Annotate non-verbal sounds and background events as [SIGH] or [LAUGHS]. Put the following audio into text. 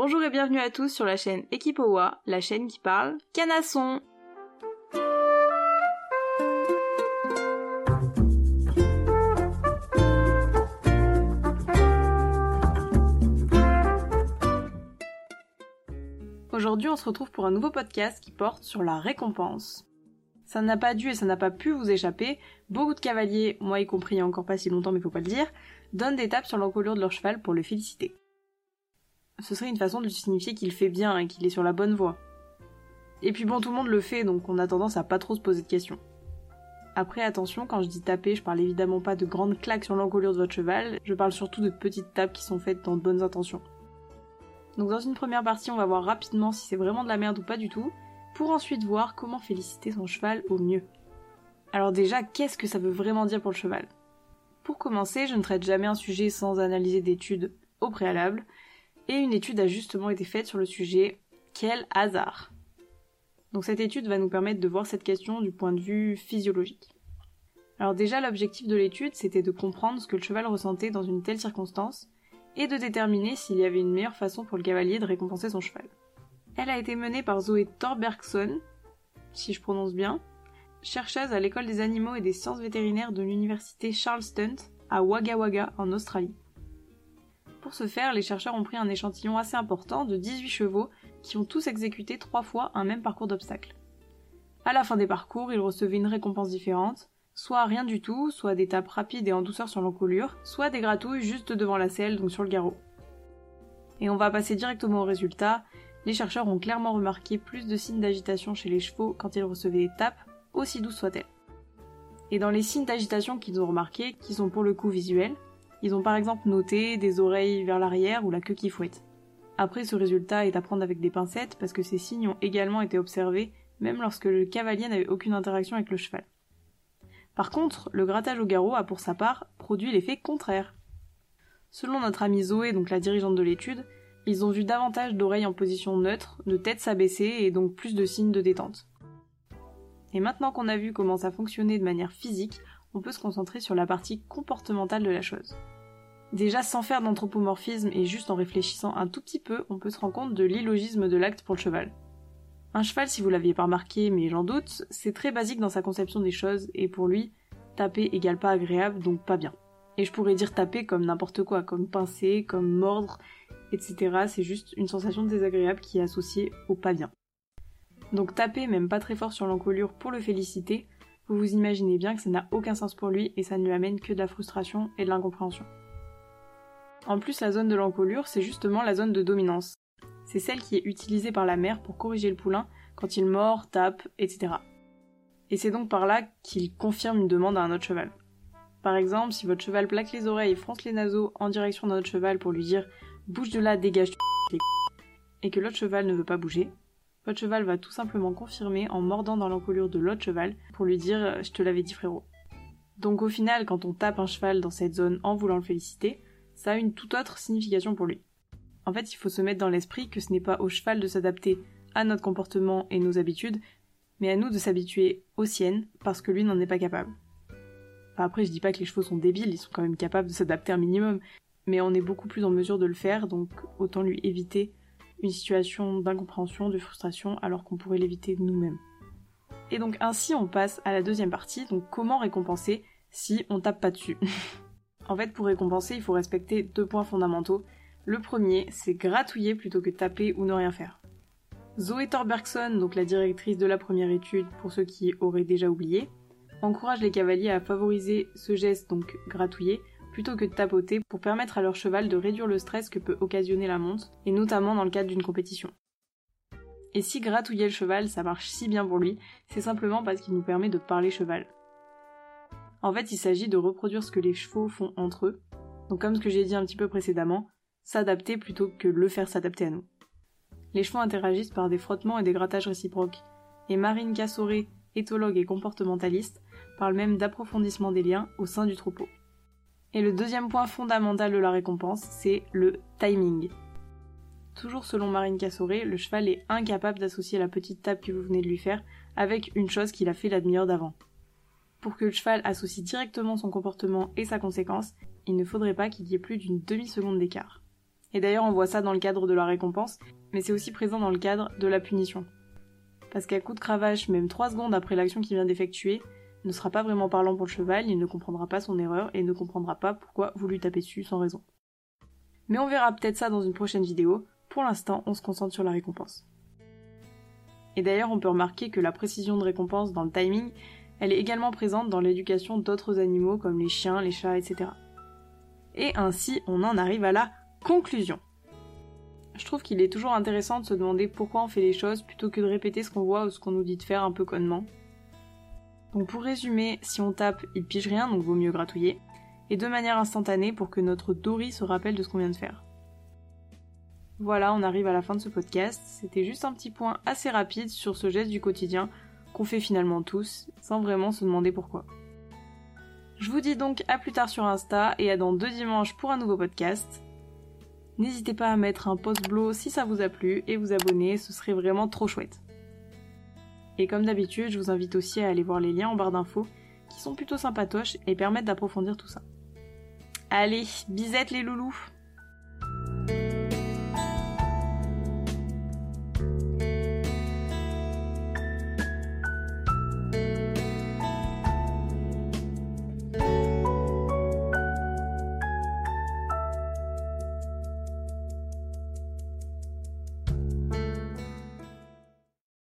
Bonjour et bienvenue à tous sur la chaîne Équipe OWA, la chaîne qui parle canasson. Aujourd'hui, on se retrouve pour un nouveau podcast qui porte sur la récompense. Ça n'a pas dû et ça n'a pas pu vous échapper. Beaucoup de cavaliers, moi y compris il y a encore pas si longtemps mais faut pas le dire, donnent des tapes sur l'encolure de leur cheval pour le féliciter ce serait une façon de signifier qu'il fait bien et qu'il est sur la bonne voie. Et puis bon, tout le monde le fait, donc on a tendance à pas trop se poser de questions. Après, attention, quand je dis taper, je parle évidemment pas de grandes claques sur l'encolure de votre cheval, je parle surtout de petites tapes qui sont faites dans de bonnes intentions. Donc dans une première partie, on va voir rapidement si c'est vraiment de la merde ou pas du tout, pour ensuite voir comment féliciter son cheval au mieux. Alors déjà, qu'est-ce que ça veut vraiment dire pour le cheval? Pour commencer, je ne traite jamais un sujet sans analyser d'études au préalable, et une étude a justement été faite sur le sujet Quel hasard Donc cette étude va nous permettre de voir cette question du point de vue physiologique. Alors déjà l'objectif de l'étude c'était de comprendre ce que le cheval ressentait dans une telle circonstance et de déterminer s'il y avait une meilleure façon pour le cavalier de récompenser son cheval. Elle a été menée par Zoé Thorbergson, si je prononce bien, chercheuse à l'école des animaux et des sciences vétérinaires de l'université Charles Stunt à Wagga Wagga en Australie. Pour ce faire, les chercheurs ont pris un échantillon assez important de 18 chevaux qui ont tous exécuté trois fois un même parcours d'obstacles. À la fin des parcours, ils recevaient une récompense différente, soit rien du tout, soit des tapes rapides et en douceur sur l'encolure, soit des gratouilles juste devant la selle, donc sur le garrot. Et on va passer directement au résultat. Les chercheurs ont clairement remarqué plus de signes d'agitation chez les chevaux quand ils recevaient des tapes, aussi douces soient-elles. Et dans les signes d'agitation qu'ils ont remarqués, qui sont pour le coup visuels, ils ont par exemple noté des oreilles vers l'arrière ou la queue qui fouette. Après, ce résultat est à prendre avec des pincettes parce que ces signes ont également été observés même lorsque le cavalier n'avait aucune interaction avec le cheval. Par contre, le grattage au garrot a pour sa part produit l'effet contraire. Selon notre amie Zoé, donc la dirigeante de l'étude, ils ont vu davantage d'oreilles en position neutre, de tête s'abaisser et donc plus de signes de détente. Et maintenant qu'on a vu comment ça fonctionnait de manière physique, on peut se concentrer sur la partie comportementale de la chose. Déjà, sans faire d'anthropomorphisme et juste en réfléchissant un tout petit peu, on peut se rendre compte de l'illogisme de l'acte pour le cheval. Un cheval, si vous l'aviez pas remarqué, mais j'en doute, c'est très basique dans sa conception des choses, et pour lui, taper égale pas agréable, donc pas bien. Et je pourrais dire taper comme n'importe quoi, comme pincer, comme mordre, etc. C'est juste une sensation désagréable qui est associée au pas bien. Donc taper, même pas très fort sur l'encolure pour le féliciter, vous vous imaginez bien que ça n'a aucun sens pour lui et ça ne lui amène que de la frustration et de l'incompréhension. En plus, la zone de l'encolure, c'est justement la zone de dominance. C'est celle qui est utilisée par la mère pour corriger le poulain quand il mord, tape, etc. Et c'est donc par là qu'il confirme une demande à un autre cheval. Par exemple, si votre cheval plaque les oreilles et fronce les naseaux en direction d'un autre cheval pour lui dire bouge de là, dégage et que l'autre cheval ne veut pas bouger, votre cheval va tout simplement confirmer en mordant dans l'encolure de l'autre cheval pour lui dire euh, je te l'avais dit frérot. Donc au final, quand on tape un cheval dans cette zone en voulant le féliciter, ça a une toute autre signification pour lui. En fait, il faut se mettre dans l'esprit que ce n'est pas au cheval de s'adapter à notre comportement et nos habitudes, mais à nous de s'habituer aux siennes parce que lui n'en est pas capable. après, je dis pas que les chevaux sont débiles, ils sont quand même capables de s'adapter un minimum, mais on est beaucoup plus en mesure de le faire, donc autant lui éviter une situation d'incompréhension, de frustration, alors qu'on pourrait l'éviter nous-mêmes. Et donc ainsi on passe à la deuxième partie, donc comment récompenser si on tape pas dessus? [LAUGHS] en fait pour récompenser il faut respecter deux points fondamentaux. Le premier c'est gratouiller plutôt que taper ou ne rien faire. Zoé Thorbergson, donc la directrice de la première étude pour ceux qui auraient déjà oublié, encourage les cavaliers à favoriser ce geste donc gratouiller plutôt que de tapoter pour permettre à leur cheval de réduire le stress que peut occasionner la monte, et notamment dans le cadre d'une compétition. Et si gratouiller le cheval ça marche si bien pour lui, c'est simplement parce qu'il nous permet de parler cheval. En fait, il s'agit de reproduire ce que les chevaux font entre eux, donc comme ce que j'ai dit un petit peu précédemment, s'adapter plutôt que le faire s'adapter à nous. Les chevaux interagissent par des frottements et des grattages réciproques, et Marine Cassoré, éthologue et comportementaliste, parle même d'approfondissement des liens au sein du troupeau. Et le deuxième point fondamental de la récompense, c'est le timing. Toujours selon Marine Cassoré, le cheval est incapable d'associer la petite tape que vous venez de lui faire avec une chose qu'il a fait la d'avant. Pour que le cheval associe directement son comportement et sa conséquence, il ne faudrait pas qu'il y ait plus d'une demi-seconde d'écart. Et d'ailleurs, on voit ça dans le cadre de la récompense, mais c'est aussi présent dans le cadre de la punition. Parce qu'à coup de cravache, même 3 secondes après l'action qu'il vient d'effectuer, ne sera pas vraiment parlant pour le cheval, il ne comprendra pas son erreur et ne comprendra pas pourquoi vous lui tapez dessus sans raison. Mais on verra peut-être ça dans une prochaine vidéo, pour l'instant on se concentre sur la récompense. Et d'ailleurs on peut remarquer que la précision de récompense dans le timing, elle est également présente dans l'éducation d'autres animaux comme les chiens, les chats, etc. Et ainsi on en arrive à la conclusion. Je trouve qu'il est toujours intéressant de se demander pourquoi on fait les choses plutôt que de répéter ce qu'on voit ou ce qu'on nous dit de faire un peu connement. Donc pour résumer, si on tape, il pige rien, donc vaut mieux gratouiller, et de manière instantanée pour que notre Dory se rappelle de ce qu'on vient de faire. Voilà, on arrive à la fin de ce podcast. C'était juste un petit point assez rapide sur ce geste du quotidien qu'on fait finalement tous, sans vraiment se demander pourquoi. Je vous dis donc à plus tard sur Insta et à dans deux dimanches pour un nouveau podcast. N'hésitez pas à mettre un post blow si ça vous a plu et vous abonner, ce serait vraiment trop chouette. Et comme d'habitude, je vous invite aussi à aller voir les liens en barre d'infos qui sont plutôt sympatoches et permettent d'approfondir tout ça. Allez, bisette les loulous